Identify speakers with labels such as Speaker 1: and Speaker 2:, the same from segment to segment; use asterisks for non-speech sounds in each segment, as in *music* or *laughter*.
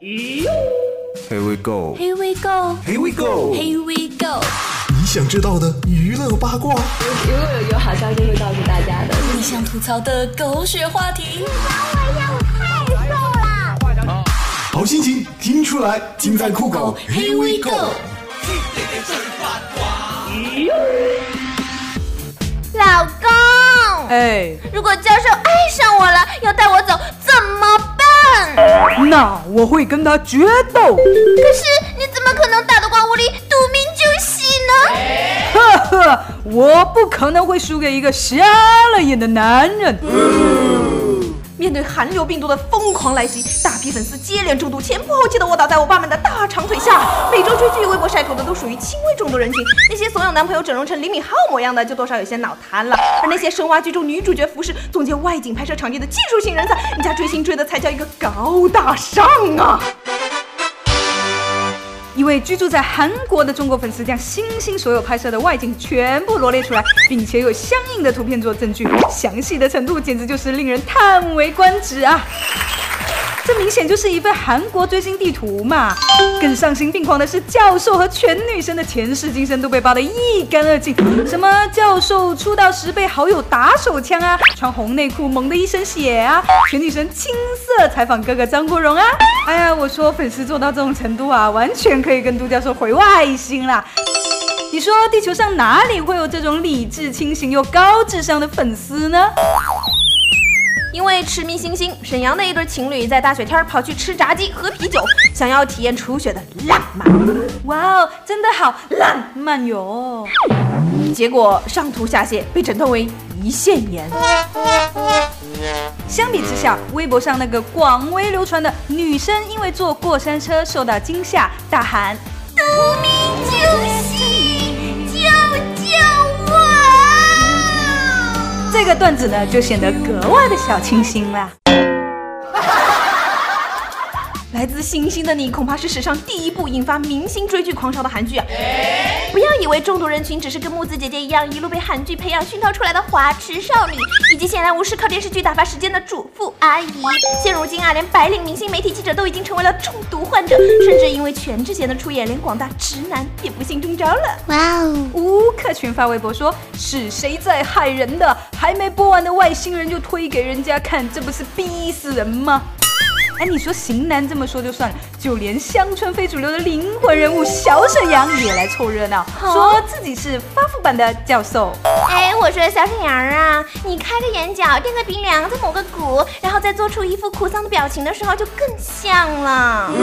Speaker 1: Here we go.
Speaker 2: Here we go.
Speaker 1: Here we go.
Speaker 2: Here we go.
Speaker 3: 你想知道的娱乐八卦，
Speaker 4: 如果有有好消息会告诉大家的。
Speaker 2: 你想吐槽的狗血话题，我太瘦了
Speaker 3: 好心情听出来，尽在酷狗。
Speaker 2: Here we go。
Speaker 5: 老公，
Speaker 6: 哎，
Speaker 5: 如果教授爱上我了，要带我走？
Speaker 6: 那我会跟他决斗。
Speaker 5: 可是你怎么可能打得过我里赌命救喜呢？
Speaker 6: 呵呵，我不可能会输给一个瞎了眼的男人。
Speaker 4: 面对韩流病毒的疯狂来袭，大批粉丝接连中毒，前仆后继的卧倒在我爸们的大长腿下。每周追剧、微博晒图的都属于轻微中毒人群，那些怂恿男朋友整容成李敏镐模样的，就多少有些脑瘫了。而那些深挖剧中女主角服饰、总结外景、拍摄场地的技术型人才，人家追星追的才叫一个高大上啊！
Speaker 6: 一位居住在韩国的中国粉丝将星星所有拍摄的外景全部罗列出来，并且有相应的图片做证据，详细的程度简直就是令人叹为观止啊！这明显就是一份韩国追星地图嘛！更丧心病狂的是，教授和全女生的前世今生都被扒得一干二净。什么教授出道时被好友打手枪啊，穿红内裤猛的一身血啊，全女生青涩采访哥哥张国荣啊！哎呀，我说粉丝做到这种程度啊，完全可以跟杜教授回外星啦！你说地球上哪里会有这种理智清醒又高智商的粉丝呢？
Speaker 4: 因为痴迷星星，沈阳的一对情侣在大雪天跑去吃炸鸡、喝啤酒，想要体验初雪的浪漫。
Speaker 6: 哇哦，真的好浪漫哟！
Speaker 4: 结果上吐下泻，被诊断为胰腺炎。
Speaker 6: 相比之下，微博上那个广为流传的女生因为坐过山车受到惊吓，大喊这个段子呢，就显得格外的小清新了。
Speaker 4: 来自星星的你，恐怕是史上第一部引发明星追剧狂潮的韩剧啊！不要以为中毒人群只是跟木子姐姐一样，一路被韩剧培养熏陶出来的花痴少女，以及闲来无事靠电视剧打发时间的主妇阿姨。现如今啊，连白领明星、媒体记者都已经成为了中毒患者，甚至因为全智贤的出演，连广大直男也不幸中招了。
Speaker 5: 哇哦！
Speaker 6: 吴克群发微博说：“是谁在害人的？还没播完的外星人就推给人家看，这不是逼死人吗？”哎，你说型男这么说就算了，就连乡村非主流的灵魂人物小沈阳也来凑热闹，说自己是发福版的教授。
Speaker 5: 哎，我说小沈阳啊，你开个眼角，垫个鼻梁，再抹个骨，然后再做出一副哭丧的表情的时候，就更像了。*laughs*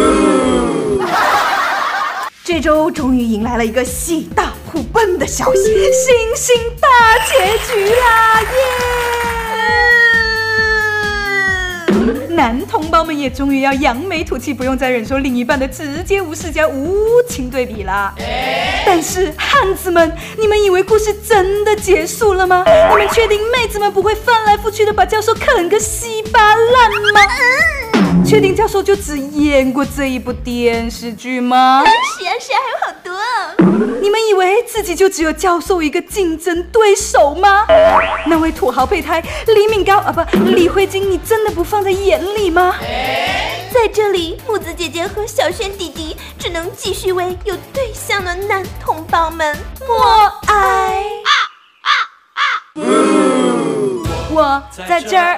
Speaker 4: 这周终于迎来了一个喜大普奔的消息，
Speaker 6: 星星大结局啦！耶！男同胞们也终于要扬眉吐气，不用再忍受另一半的直接无视加无情对比啦。但是汉子们，你们以为故事真的结束了吗？你们确定妹子们不会翻来覆去的把教授啃个稀巴烂吗？确定教授就只演过这一部电视剧吗？
Speaker 5: 是啊是啊，还有好多哦。
Speaker 6: 你们以为自己就只有教授一个竞争对手吗？那位土豪备胎李敏高啊，不，李慧晶，你真的不放在眼里吗？
Speaker 5: 在这里，木子姐姐和小轩弟弟只能继续为有对象的男同胞们默哀。
Speaker 6: 我在这儿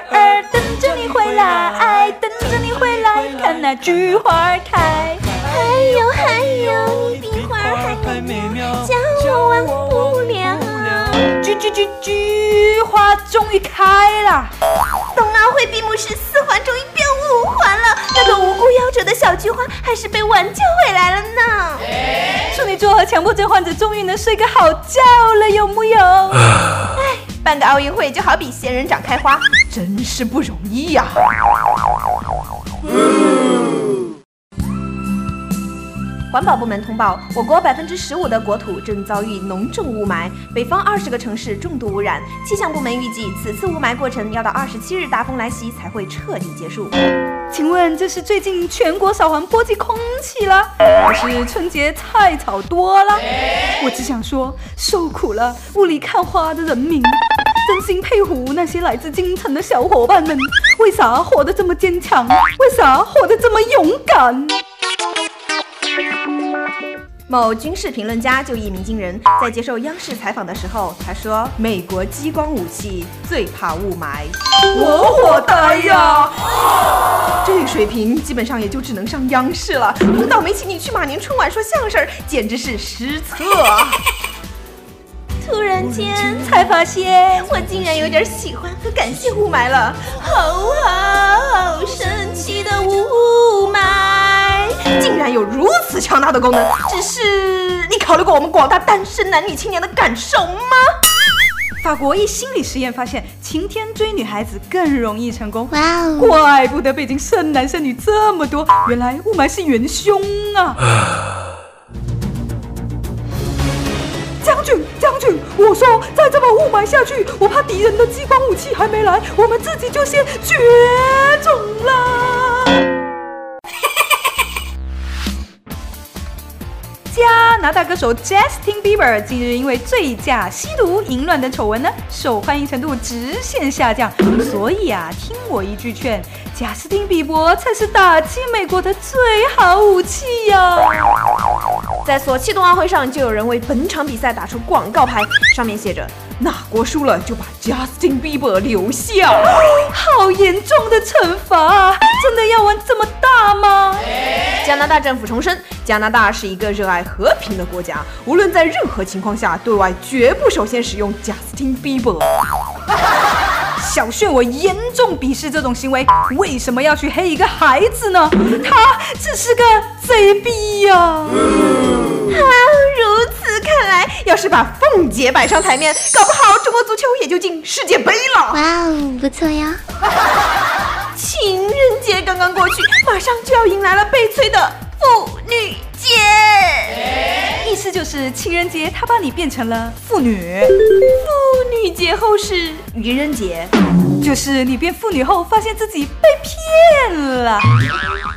Speaker 6: 等着你回来，等着你回来，看那菊花开。
Speaker 5: 还有还有，你比花还美妙，叫我忘不了。
Speaker 6: 菊菊菊菊花终于开了，
Speaker 5: 冬奥会闭幕式四环终于变五环了，那个无辜夭折的小菊花还是被挽救回来了呢。
Speaker 6: 处女座和强迫症患者终于能睡个好觉了，有木有？
Speaker 4: 哎，办个奥运会就好比仙人掌开花，真是不容易呀、环保部门通报，我国百分之十五的国土正遭遇浓重雾霾，北方二十个城市重度污染。气象部门预计，此次雾霾过程要到二十七日大风来袭才会彻底结束。
Speaker 6: 请问这是最近全国扫黄波及空气了，还是春节菜炒多了？我只想说，受苦了雾里看花的人民。真心佩服那些来自京城的小伙伴们，为啥活得这么坚强？为啥活得这么勇敢？
Speaker 4: 某军事评论家就一鸣惊人，在接受央视采访的时候，他说：“美国激光武器最怕雾霾。”
Speaker 6: 我火呆呀！
Speaker 4: 这水平基本上也就只能上央视了。碰到没请你去马年春晚说相声，简直是失策。
Speaker 5: 突然间
Speaker 6: 才发现，
Speaker 5: 我竟然有点喜欢和感谢雾霾了。好好神奇的雾霾，
Speaker 4: 竟然有如此强大的功能。只是你考虑过我们广大单身男女青年的感受吗？
Speaker 6: 法国一心理实验发现，晴天追女孩子更容易成功。哇哦！怪不得北京剩男剩女这么多，原来雾霾是元凶啊！我说再这么雾霾下去，我怕敌人的激光武器还没来，我们自己就先绝种了。加拿大歌手 Justin Bieber 近日因为醉驾、吸毒、淫乱等丑闻呢，受欢迎程度直线下降。所以啊，听我一句劝，贾斯汀·比伯才是打击美国的最好武器呀！
Speaker 4: 在索契冬奥会上，就有人为本场比赛打出广告牌，上面写着：“哪国输了就把 Justin Bieber 留下。*gasps* ”
Speaker 6: 好严重的惩罚！真的要玩这么大吗？
Speaker 4: 加拿大政府重申，加拿大是一个热爱和平的国家，无论在任何情况下，对外绝不首先使用 Justin Bieber。*laughs*
Speaker 6: 小炫，我严重鄙视这种行为。为什么要去黑一个孩子呢？他只是个贼逼呀！*laughs* 啊，
Speaker 4: 要是把凤姐摆上台面，搞不好中国足球也就进世界杯了。哇哦，
Speaker 5: 不错呀！
Speaker 4: 情人节刚刚过去，马上就要迎来了悲催的妇女节。
Speaker 6: 意思就是情人节他把你变成了妇女。
Speaker 4: 妇女节后是愚人节，
Speaker 6: 就是你变妇女后发现自己被骗了。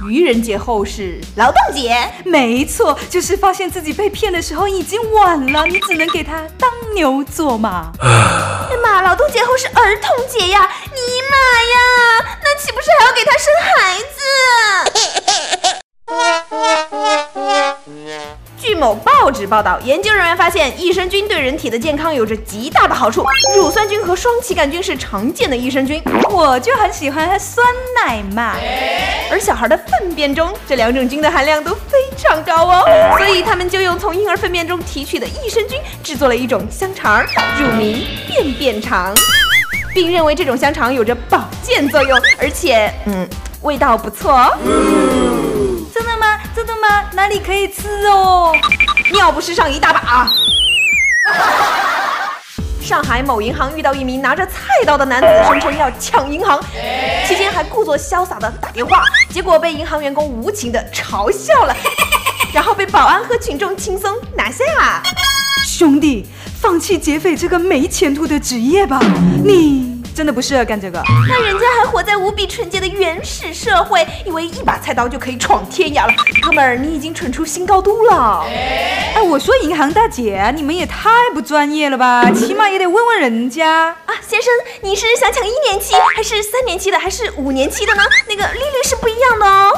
Speaker 4: 愚人节后是劳动节，
Speaker 6: 没错，就是发现自己被骗的时候已经晚了，你只能给他当牛做马。
Speaker 5: 哎妈，劳动节后是儿童节呀！尼玛呀，那岂不是还要给他生孩
Speaker 4: 子？据某报纸报道，研究人员发现，益生菌对人体的健康有着极大的好处。乳酸菌和双歧杆菌是常见的益生菌，
Speaker 6: 我就很喜欢喝酸奶嘛。
Speaker 4: 而小孩的粪便中，这两种菌的含量都非常高哦，所以他们就用从婴儿粪便中提取的益生菌制作了一种香肠，乳名便便肠，并认为这种香肠有着保健作用，而且，嗯，味道不错哦。
Speaker 6: 哪里可以吃哦？
Speaker 4: 尿不湿上一大把。*laughs* 上海某银行遇到一名拿着菜刀的男子，声称要抢银行，期间还故作潇洒的打电话，结果被银行员工无情的嘲笑了，*laughs* 然后被保安和群众轻松拿下。
Speaker 6: 兄弟，放弃劫匪这个没前途的职业吧，你。真的不适合干这个。
Speaker 5: 那人家还活在无比纯洁的原始社会，
Speaker 4: 以为一把菜刀就可以闯天涯了。哥们儿，你已经蠢出新高度了。
Speaker 6: 哎，我说银行大姐，你们也太不专业了吧？起码也得问问人家
Speaker 5: 啊。先生，你是想抢一年期，还是三年期的，还是五年期的呢？那个利率是不一样的哦。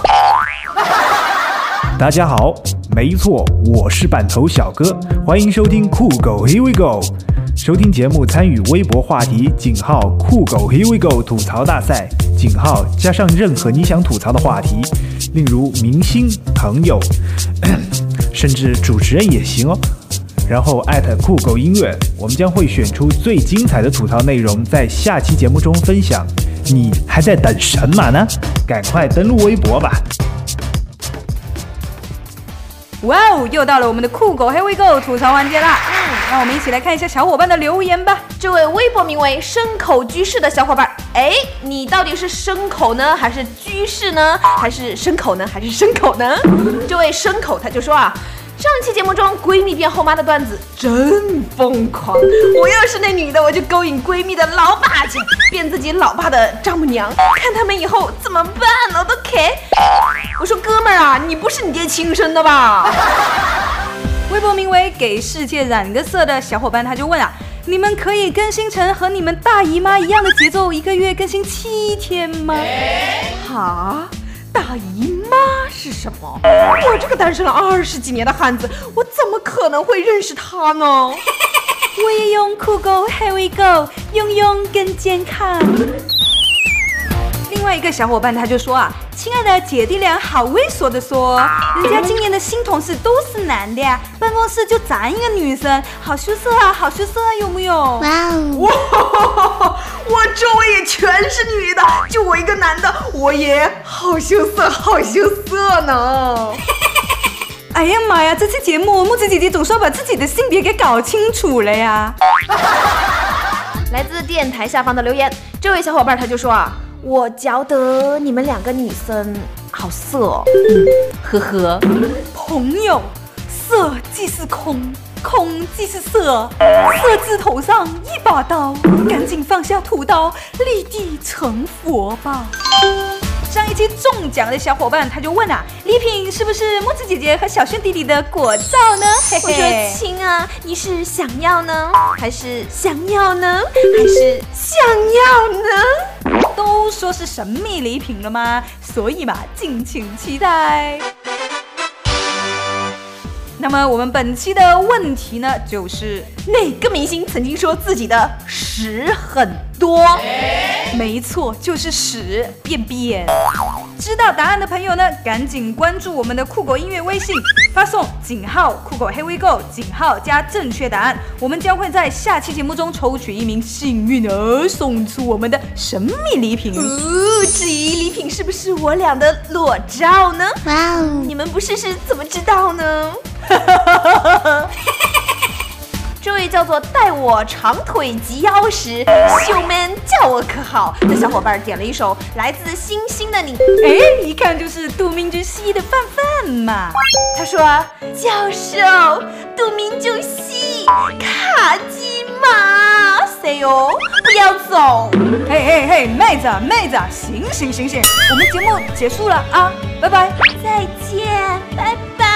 Speaker 5: *laughs*
Speaker 3: 大家好，没错，我是板头小哥，欢迎收听酷狗 Here We Go。收听节目，参与微博话题井号酷狗 Here We Go 吐槽大赛井号加上任何你想吐槽的话题，例如明星、朋友，*coughs* 甚至主持人也行哦。然后艾特酷狗音乐，我们将会选出最精彩的吐槽内容，在下期节目中分享。你还在等什么呢？赶快登录微博吧！
Speaker 6: 哇哦，又到了我们的酷狗 Here We Go 吐槽环节啦！嗯，让我们一起来看一下小伙伴的留言吧。
Speaker 4: 这位微博名为“牲口居士”的小伙伴，哎，你到底是牲口呢，还是居士呢，还是牲口呢，还是牲口呢？这位牲口他就说啊。上期节目中，闺蜜变后妈的段子真疯狂。我要是那女的，我就勾引闺蜜的老爸去变自己老爸的丈母娘，看他们以后怎么办呢？都 K。我说哥们儿啊，你不是你爹亲生的吧？
Speaker 6: 微博名为“给世界染个色”的小伙伴他就问啊，你们可以更新成和你们大姨妈一样的节奏，一个月更新七天吗？
Speaker 4: 哈，大姨妈是什么？我这个单身了二十几年的汉子，我怎么可能会认识她呢？*laughs*
Speaker 6: 我也用酷狗 Here we go，用用更健康。另外一个小伙伴他就说啊，亲爱的姐弟俩好猥琐的说，人家今年的新同事都是男的呀，办公室就咱一个女生，好羞涩啊，好羞涩啊，有没有？
Speaker 5: 哇哦！
Speaker 4: 哇，我周围也全是女的，就我一个男的，我也好羞涩，好羞涩呢。*laughs*
Speaker 6: 哎呀妈呀，这期节目木子姐姐总是要把自己的性别给搞清楚了呀。*laughs*
Speaker 4: 来自电台下方的留言，这位小伙伴他就说啊，我觉得你们两个女生好色、哦，嗯，呵呵。
Speaker 6: 朋友，色即是空，空即是色，色字头上一把刀，赶紧放下屠刀，立地成佛吧。上一期中奖的小伙伴他就问啊，礼品是不是木子姐姐和小轩弟弟的果照呢？嘿 *laughs*
Speaker 4: 我说
Speaker 6: 嘿，
Speaker 4: 亲啊，你是想要呢，还是想要呢，*laughs* 还是想要呢？
Speaker 6: 都说是神秘礼品了吗？所以嘛，敬请期待。那么我们本期的问题呢，就是
Speaker 4: 哪个明星曾经说自己的屎很多？
Speaker 6: 没错，就是屎便便。知道答案的朋友呢，赶紧关注我们的酷狗音乐微信，发送井号酷狗 Here we go，井号加正确答案，我们将会在下期节目中抽取一名幸运儿，送出我们的神秘礼品。
Speaker 4: 哦，至于礼品是不是我俩的裸照呢？
Speaker 5: 哇哦！
Speaker 4: 你们不试试怎么知道呢？*laughs* 这位叫做带我长腿及腰时，秀 man 叫我可好的小伙伴点了一首来自星星的你。
Speaker 6: 哎，一看就是杜明之系的范范嘛。
Speaker 4: 他说：“教授，杜明就系卡基马，谁哟？不要走。
Speaker 6: 嘿嘿嘿，妹子妹子，醒醒醒醒，我们节目结束了啊，拜拜。
Speaker 5: 再见，拜拜。